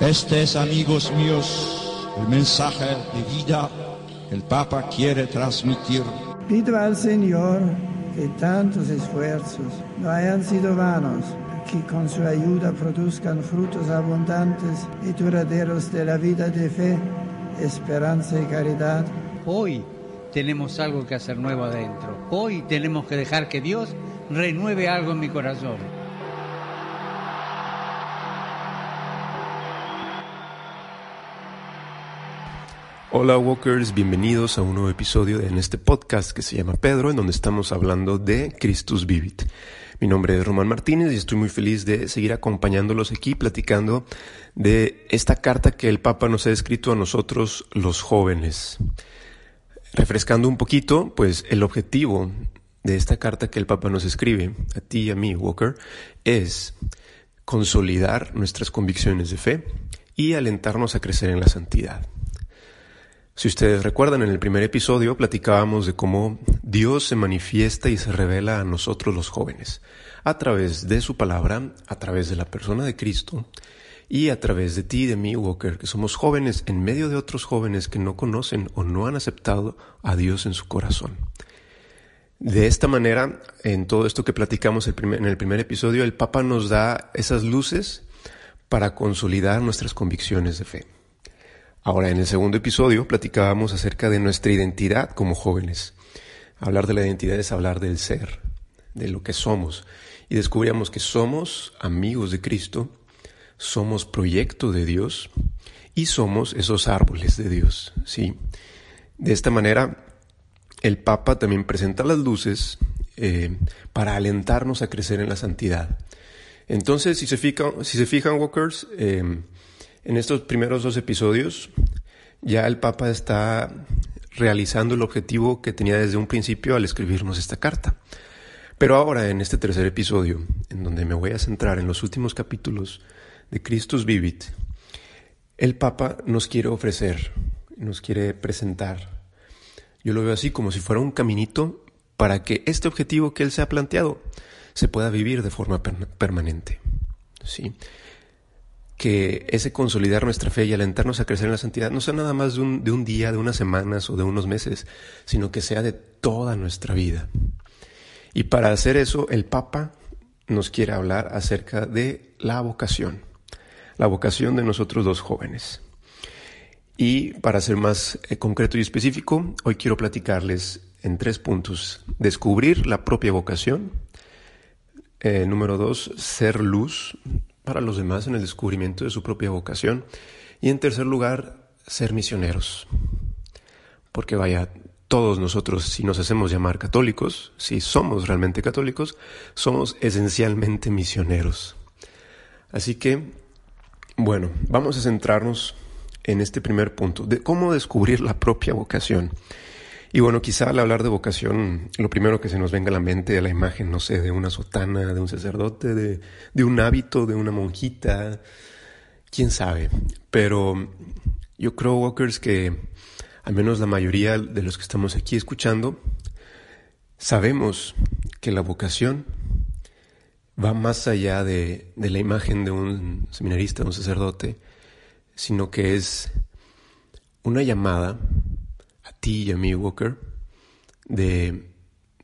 Este es, amigos míos, el mensaje de vida que el Papa quiere transmitir. Pido al Señor que tantos esfuerzos no hayan sido vanos, que con su ayuda produzcan frutos abundantes y duraderos de la vida de fe, esperanza y caridad. Hoy tenemos algo que hacer nuevo adentro. Hoy tenemos que dejar que Dios renueve algo en mi corazón. Hola Walkers, bienvenidos a un nuevo episodio en este podcast que se llama Pedro, en donde estamos hablando de Christus Vivit. Mi nombre es Román Martínez y estoy muy feliz de seguir acompañándolos aquí platicando de esta carta que el Papa nos ha escrito a nosotros los jóvenes. Refrescando un poquito, pues el objetivo de esta carta que el Papa nos escribe, a ti y a mí, Walker, es consolidar nuestras convicciones de fe y alentarnos a crecer en la santidad. Si ustedes recuerdan, en el primer episodio platicábamos de cómo Dios se manifiesta y se revela a nosotros los jóvenes, a través de su palabra, a través de la persona de Cristo y a través de ti de mí, Walker, que somos jóvenes en medio de otros jóvenes que no conocen o no han aceptado a Dios en su corazón. De esta manera, en todo esto que platicamos en el primer episodio, el Papa nos da esas luces para consolidar nuestras convicciones de fe. Ahora, en el segundo episodio platicábamos acerca de nuestra identidad como jóvenes. Hablar de la identidad es hablar del ser, de lo que somos. Y descubríamos que somos amigos de Cristo, somos proyecto de Dios y somos esos árboles de Dios. ¿sí? De esta manera, el Papa también presenta las luces eh, para alentarnos a crecer en la santidad. Entonces, si se, fijan, si se fijan, Walkers, eh, en estos primeros dos episodios ya el Papa está realizando el objetivo que tenía desde un principio al escribirnos esta carta. Pero ahora, en este tercer episodio, en donde me voy a centrar en los últimos capítulos de Christus Vivit, el Papa nos quiere ofrecer, nos quiere presentar. Yo lo veo así como si fuera un caminito para que este objetivo que él se ha planteado se pueda vivir de forma permanente. ¿sí? Que ese consolidar nuestra fe y alentarnos a crecer en la santidad no sea nada más de un, de un día, de unas semanas o de unos meses, sino que sea de toda nuestra vida. Y para hacer eso, el Papa nos quiere hablar acerca de la vocación, la vocación de nosotros dos jóvenes. Y para ser más eh, concreto y específico, hoy quiero platicarles en tres puntos. Descubrir la propia vocación. Eh, número dos, ser luz para los demás en el descubrimiento de su propia vocación. Y en tercer lugar, ser misioneros. Porque vaya, todos nosotros, si nos hacemos llamar católicos, si somos realmente católicos, somos esencialmente misioneros. Así que, bueno, vamos a centrarnos en este primer punto, de cómo descubrir la propia vocación. Y bueno, quizá al hablar de vocación, lo primero que se nos venga a la mente es la imagen, no sé, de una sotana, de un sacerdote, de, un hábito, de una monjita, quién sabe. Pero yo creo, Walkers, que al menos la mayoría de los que estamos aquí escuchando, sabemos que la vocación va más allá de, la imagen de un seminarista, de un sacerdote, sino que es una llamada ti y a Walker, de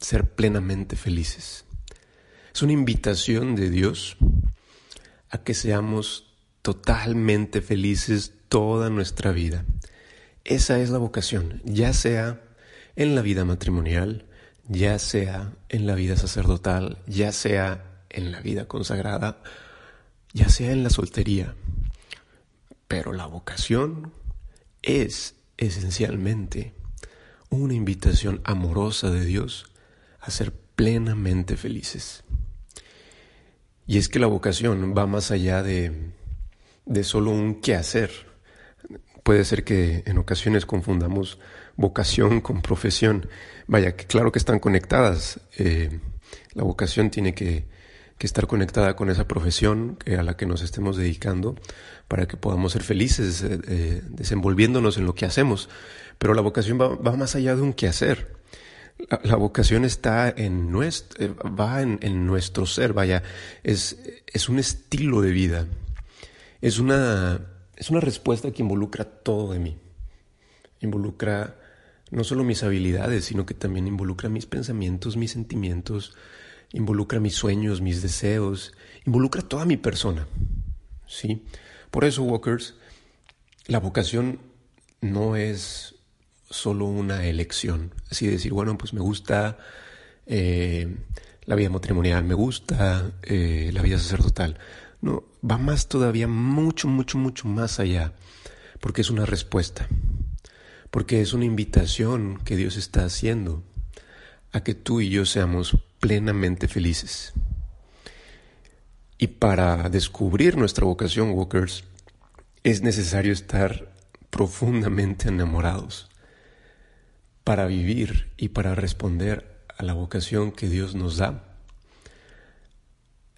ser plenamente felices. Es una invitación de Dios a que seamos totalmente felices toda nuestra vida. Esa es la vocación, ya sea en la vida matrimonial, ya sea en la vida sacerdotal, ya sea en la vida consagrada, ya sea en la soltería. Pero la vocación es esencialmente una invitación amorosa de Dios a ser plenamente felices. Y es que la vocación va más allá de, de solo un quehacer. Puede ser que en ocasiones confundamos vocación con profesión. Vaya, que claro que están conectadas. Eh, la vocación tiene que, que, estar conectada con esa profesión a la que nos estemos dedicando para que podamos ser felices eh, eh, desenvolviéndonos en lo que hacemos. Pero la vocación va, más allá de un quehacer. La, la vocación está en nuestro, eh, va en, nuestro ser, vaya, es, es un estilo de vida, es una es una respuesta que involucra todo de mí. Involucra no solo mis habilidades, sino que también involucra mis pensamientos, mis sentimientos, involucra mis sueños, mis deseos, involucra toda mi persona. ¿Sí? Por eso, Walkers, la vocación no es solo una elección. Así decir, bueno, pues me gusta eh, la vida matrimonial, me gusta eh, la vida sacerdotal. No, va más todavía, mucho, mucho, mucho más allá, porque es una respuesta, porque es una invitación que Dios está haciendo a que tú y yo seamos plenamente felices. Y para descubrir nuestra vocación, Walkers, es necesario estar profundamente enamorados para vivir y para responder a la vocación que Dios nos da.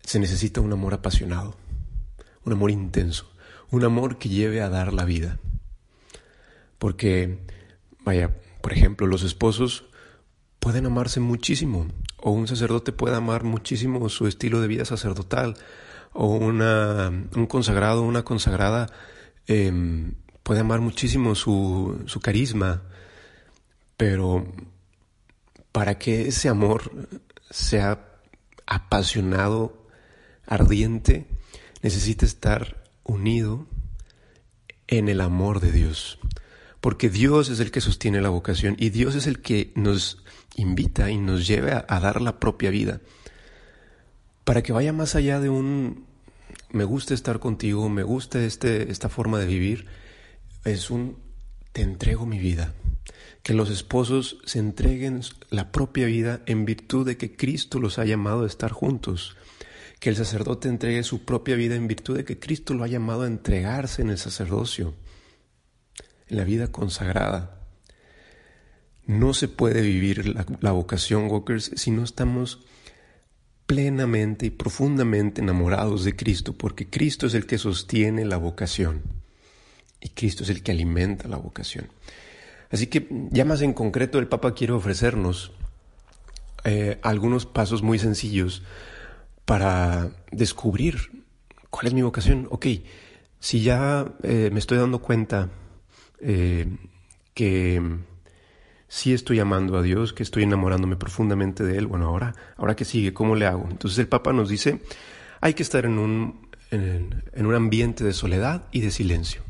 Se necesita un amor apasionado, un amor intenso, un amor que lleve a dar la vida. Porque, vaya, por ejemplo, los esposos pueden amarse muchísimo, o un sacerdote puede amar muchísimo su estilo de vida sacerdotal, o una, un consagrado, una consagrada em, puede amar muchísimo su, su carisma, pero para que ese amor sea apasionado, ardiente, necesita estar unido en el amor de Dios. Porque Dios es el que sostiene la vocación y Dios es el que nos invita y nos lleva a, dar la propia vida. Para que vaya más allá de un me gusta estar contigo, me gusta este, esta forma de vivir, es un te entrego mi vida. Que los esposos se entreguen la propia vida en virtud de que Cristo los ha llamado a estar juntos. Que el sacerdote entregue su propia vida en virtud de que Cristo lo ha llamado a entregarse en el sacerdocio, la vida consagrada. No se puede vivir la, vocación, Walkers, si no estamos plenamente y profundamente enamorados de Cristo, porque Cristo es el que sostiene la vocación y Cristo es el que alimenta la vocación. Así que ya más en concreto el Papa quiere ofrecernos eh, algunos pasos muy sencillos para descubrir cuál es mi vocación. Ok, si ya eh, me estoy dando cuenta eh, que sí estoy amando a Dios, que estoy enamorándome profundamente de Él, bueno, ahora, ahora que sigue, ¿cómo le hago? Entonces el Papa nos dice, hay que estar en un, en, un ambiente de soledad y de silencio.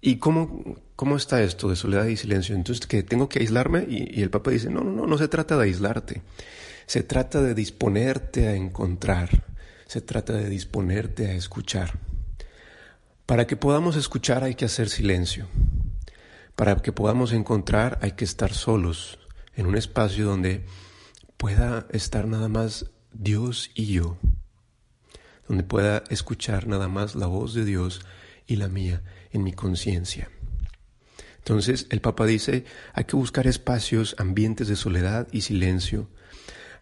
¿Y cómo, cómo está esto de soledad y silencio? Entonces, que tengo que aislarme y, y el Papa dice, no, no, no, no se trata de aislarte, se trata de disponerte a encontrar, se trata de disponerte a escuchar. Para que podamos escuchar hay que hacer silencio. Para que podamos encontrar hay que estar solos, en un espacio donde pueda estar nada más Dios y yo, donde pueda escuchar nada más la voz de Dios y la mía en mi conciencia. Entonces el Papa dice, hay que buscar espacios, ambientes de soledad y silencio.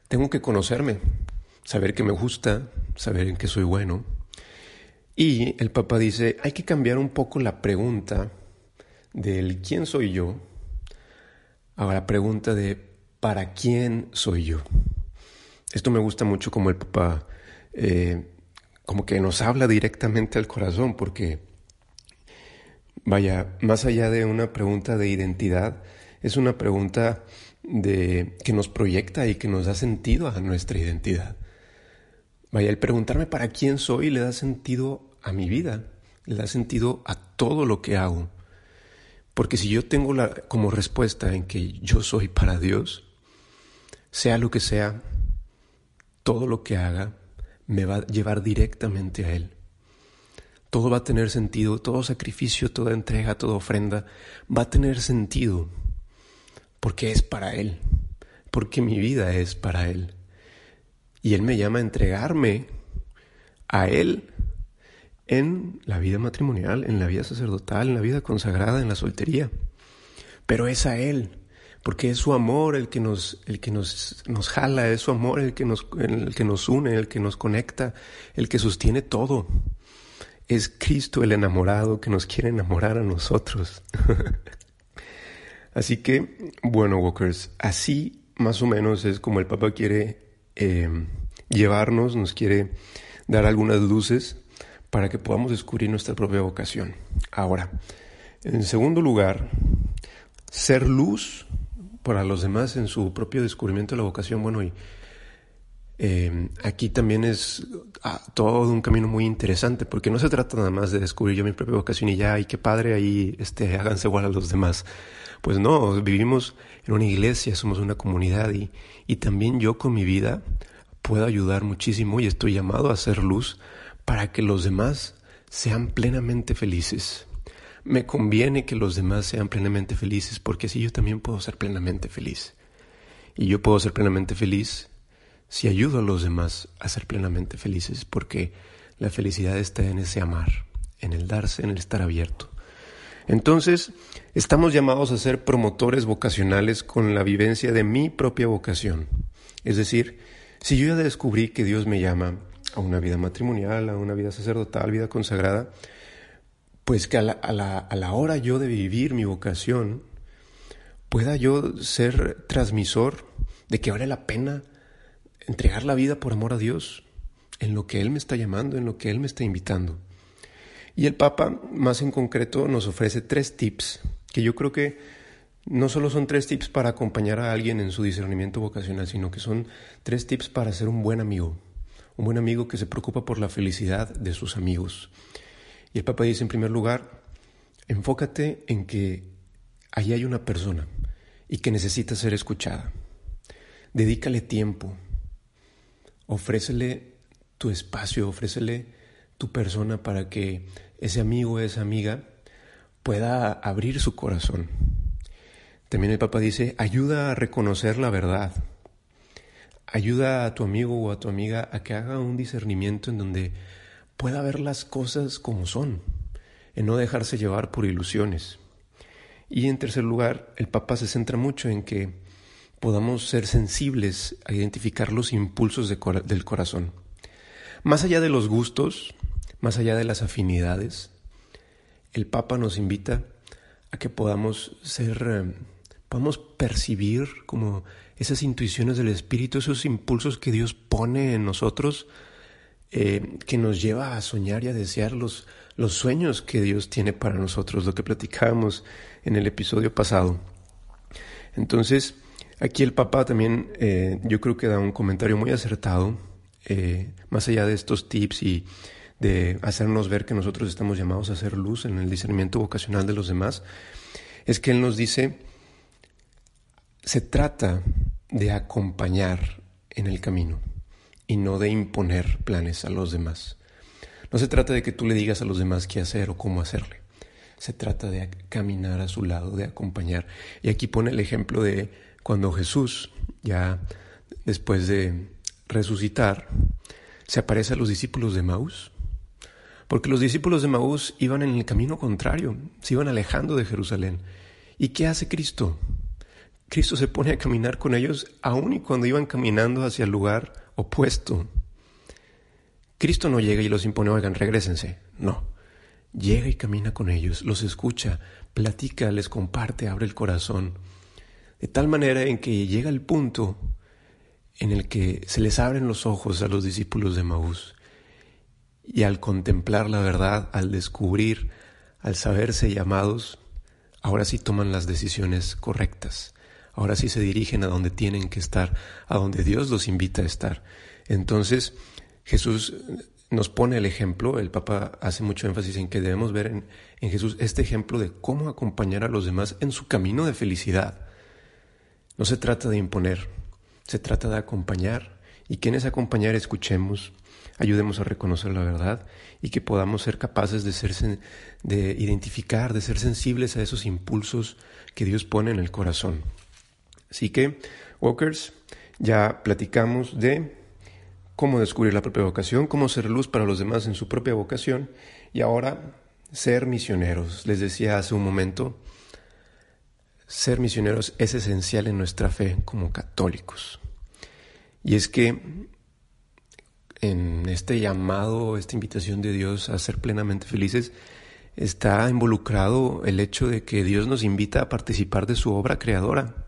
Tengo que conocerme, saber que me gusta, saber en qué soy bueno. Y el Papa dice, hay que cambiar un poco la pregunta del quién soy yo a la pregunta de para quién soy yo. Esto me gusta mucho como el papá, eh, como que nos habla directamente al corazón, porque, vaya, más allá de una pregunta de identidad, es una pregunta de, que nos proyecta y que nos da sentido a nuestra identidad. Vaya, el preguntarme para quién soy le da sentido a mi vida, le da sentido a todo lo que hago. Porque si yo tengo la, como respuesta en que yo soy para Dios, sea lo que sea, todo lo que haga me va a llevar directamente a Él. Todo va a tener sentido, todo sacrificio, toda entrega, toda ofrenda va a tener sentido porque es para Él, porque mi vida es para Él. Y Él me llama a entregarme a Él en la vida matrimonial, en la vida sacerdotal, en la vida consagrada, en la soltería. Pero es a Él, porque es su amor el que nos, el que nos, nos jala, es su amor el que nos, el que nos une, el que nos conecta, el que sostiene todo. Es Cristo el enamorado que nos quiere enamorar a nosotros. así que, bueno, Walkers, así más o menos es como el Papa quiere eh, llevarnos, nos quiere dar algunas luces para que podamos descubrir nuestra propia vocación. Ahora, en segundo lugar, ser luz para los demás en su propio descubrimiento de la vocación. Bueno, y eh, aquí también es ah, todo un camino muy interesante, porque no se trata nada más de descubrir yo mi propia vocación y ya, y qué padre, ahí este, háganse igual a los demás. Pues no, vivimos en una iglesia, somos una comunidad y, y también yo con mi vida puedo ayudar muchísimo y estoy llamado a hacer luz para que los demás sean plenamente felices. Me conviene que los demás sean plenamente felices porque así yo también puedo ser plenamente feliz. Y yo puedo ser plenamente feliz si ayudo a los demás a ser plenamente felices porque la felicidad está en ese amar, en el darse, en el estar abierto. Entonces, estamos llamados a ser promotores vocacionales con la vivencia de mi propia vocación. Es decir, si yo ya descubrí que Dios me llama a una vida matrimonial, a una vida sacerdotal, vida consagrada, pues que a la, a la, hora yo de vivir mi vocación, pueda yo ser transmisor de que vale la pena entregar la vida por amor a Dios, en lo que Él me está llamando, en lo que Él me está invitando. Y el Papa, más en concreto, nos ofrece tres tips, que yo creo que no solo son tres tips para acompañar a alguien en su discernimiento vocacional, sino que son tres tips para ser un buen amigo, un buen amigo que se preocupa por la felicidad de sus amigos. Y el Papa dice en primer lugar, enfócate en que ahí hay una persona y que necesita ser escuchada. Dedícale tiempo, ofrécele tu espacio, ofrécele tu persona para que ese amigo esa amiga pueda abrir su corazón. También el Papa dice, ayuda a reconocer la verdad. Ayuda a tu amigo o a tu amiga a que haga un discernimiento en donde pueda ver las cosas como son, en no dejarse llevar por ilusiones. Y en tercer lugar, el Papa se centra mucho en que podamos ser sensibles a identificar los impulsos del corazón. Más allá de los gustos, más allá de las afinidades, el Papa nos invita a que podamos ser, eh, podamos percibir como esas intuiciones del Espíritu, esos impulsos que Dios pone en nosotros, eh, que nos lleva a soñar y a desear los, los sueños que Dios tiene para nosotros, lo que platicábamos en el episodio pasado. Entonces, Aquí el Papa también eh, yo creo que da un comentario muy acertado, eh, más allá de estos tips y de hacernos ver que nosotros estamos llamados a hacer luz en el discernimiento vocacional de los demás, es que Él nos dice, se trata de acompañar en el camino y no de imponer planes a los demás. No se trata de que tú le digas a los demás qué hacer o cómo hacerle. Se trata de caminar a su lado, de acompañar. Y aquí pone el ejemplo de cuando Jesús, ya después de resucitar, se aparece a los discípulos de Maús. Porque los discípulos de Maús iban en el camino contrario, se iban alejando de Jerusalén. ¿Y qué hace Cristo? Cristo se pone a caminar con ellos aun y cuando iban caminando hacia el lugar opuesto. Cristo no llega y los impone, oigan, regresense. No. Llega y camina con ellos, los escucha, platica, les comparte, abre el corazón de tal manera en que llega el punto en el que se les abren los ojos a los discípulos de Maús y al contemplar la verdad, al descubrir, al saberse llamados, ahora sí toman las decisiones correctas, ahora sí se dirigen a donde tienen que estar, a donde Dios los invita a estar. Entonces Jesús nos pone el ejemplo, el Papa hace mucho énfasis en que debemos ver en, Jesús este ejemplo de cómo acompañar a los demás en su camino de felicidad. No se trata de imponer, se trata de acompañar y que en ese acompañar escuchemos, ayudemos a reconocer la verdad y que podamos ser capaces de, ser, de identificar, de ser sensibles a esos impulsos que Dios pone en el corazón. Así que, Walkers, ya platicamos de cómo descubrir la propia vocación, cómo ser luz para los demás en su propia vocación y ahora ser misioneros. Les decía hace un momento, ser misioneros es esencial en nuestra fe como católicos. Y es que en este llamado, esta invitación de Dios a ser plenamente felices, está involucrado el hecho de que Dios nos invita a participar de su obra creadora.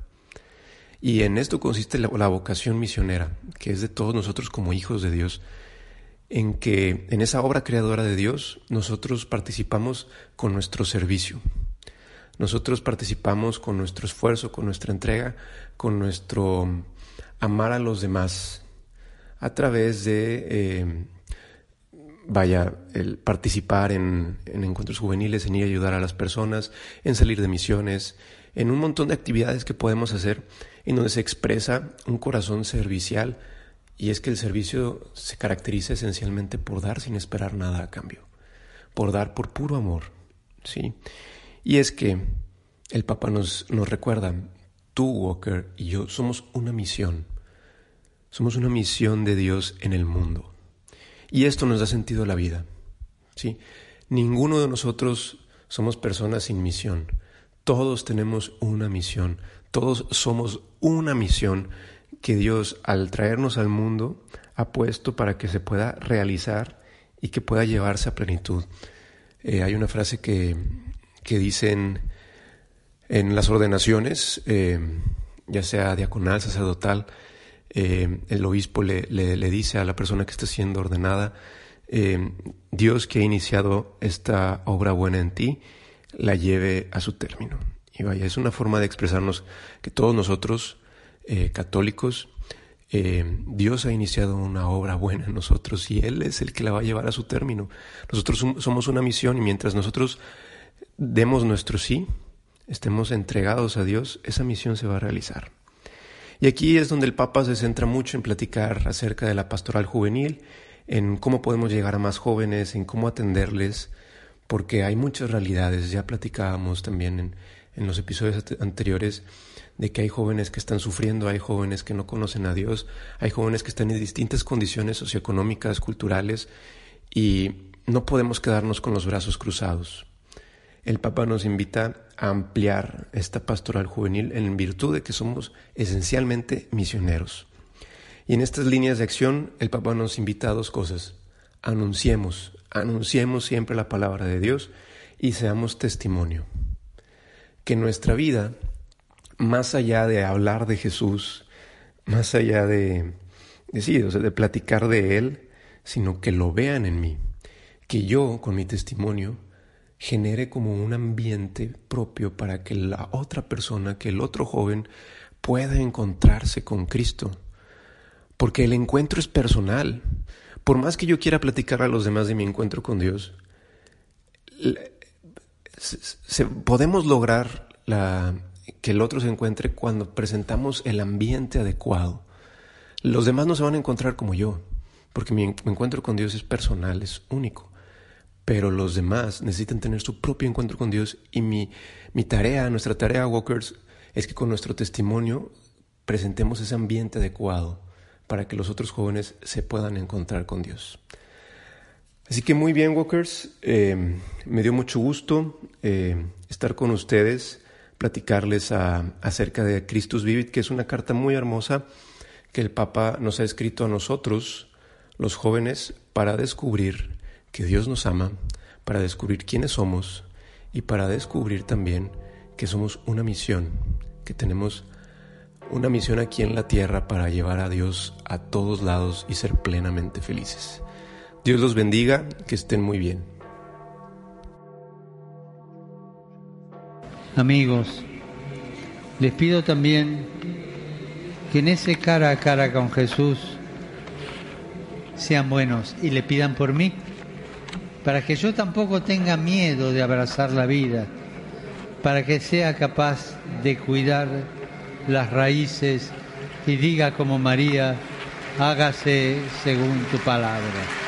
Y en esto consiste la, vocación misionera, que es de todos nosotros como hijos de Dios. en que en esa obra creadora de Dios nosotros participamos con nuestro servicio. Nosotros participamos con nuestro esfuerzo, con nuestra entrega, con nuestro amar a los demás a través de, eh, vaya, el participar en, en encuentros juveniles, en ir a ayudar a las personas, en salir de misiones, en un montón de actividades que podemos hacer en donde se expresa un corazón servicial y es que el servicio se caracteriza esencialmente por dar sin esperar nada a cambio, por dar por puro amor, ¿sí? Y es que el Papa nos, nos recuerda, tú, Walker, y yo somos una misión, somos una misión de Dios en el mundo. Y esto nos da sentido a la vida, ¿sí? Ninguno de nosotros somos personas sin misión, todos tenemos una misión, todos somos una misión que Dios al traernos al mundo ha puesto para que se pueda realizar y que pueda llevarse a plenitud. Eh, hay una frase que, que dicen en las ordenaciones, eh, ya sea diaconal, sacerdotal, eh, el obispo le, le, dice a la persona que está siendo ordenada, Dios que ha iniciado esta obra buena en ti, la lleve a su término. Y vaya, es una forma de expresarnos que todos nosotros eh, católicos, eh, Dios ha iniciado una obra buena en nosotros y Él es el que la va a llevar a su término. Nosotros somos una misión y mientras nosotros demos nuestro sí, estemos entregados a Dios, esa misión se va a realizar. Y aquí es donde el Papa se centra mucho en platicar acerca de la pastoral juvenil, en cómo podemos llegar a más jóvenes, en cómo atenderles, porque hay muchas realidades, ya platicábamos también en, en los episodios anteriores de que hay jóvenes que están sufriendo, hay jóvenes que no conocen a Dios, hay jóvenes que están en distintas condiciones socioeconómicas, culturales, y no podemos quedarnos con los brazos cruzados. El Papa nos invita a ampliar esta pastoral juvenil en virtud de que somos esencialmente misioneros. Y en estas líneas de acción, el Papa nos invita a dos cosas. Anunciemos, anunciemos siempre la palabra de Dios y seamos testimonio. Que nuestra vida más allá de hablar de Jesús, más allá de, decir, de platicar de Él, sino que lo vean en mí, que yo con mi testimonio genere como un ambiente propio para que la otra persona, que el otro joven pueda encontrarse con Cristo. Porque el encuentro es personal. Por más que yo quiera platicar a los demás de mi encuentro con Dios, podemos lograr que el otro se encuentre cuando presentamos el ambiente adecuado. Los demás no se van a encontrar como yo, porque mi, encuentro con Dios es personal, es único. Pero los demás necesitan tener su propio encuentro con Dios y mi tarea, nuestra tarea, Walkers, es que con nuestro testimonio presentemos ese ambiente adecuado para que los otros jóvenes se puedan encontrar con Dios. Así que muy bien, Walkers, eh, me dio mucho gusto eh, estar con ustedes platicarles acerca de Christus Vivit, que es una carta muy hermosa que el Papa nos ha escrito a nosotros, los jóvenes, para descubrir que Dios nos ama, para descubrir quiénes somos y para descubrir también que somos una misión, que tenemos una misión aquí en la tierra para llevar a Dios a todos lados y ser plenamente felices. Dios los bendiga, que estén muy bien. Amigos, les pido también que en ese cara a cara con Jesús sean buenos y le pidan por mí, para que yo tampoco tenga miedo de abrazar la vida, para que sea capaz de cuidar las raíces y diga como María, hágase según tu palabra.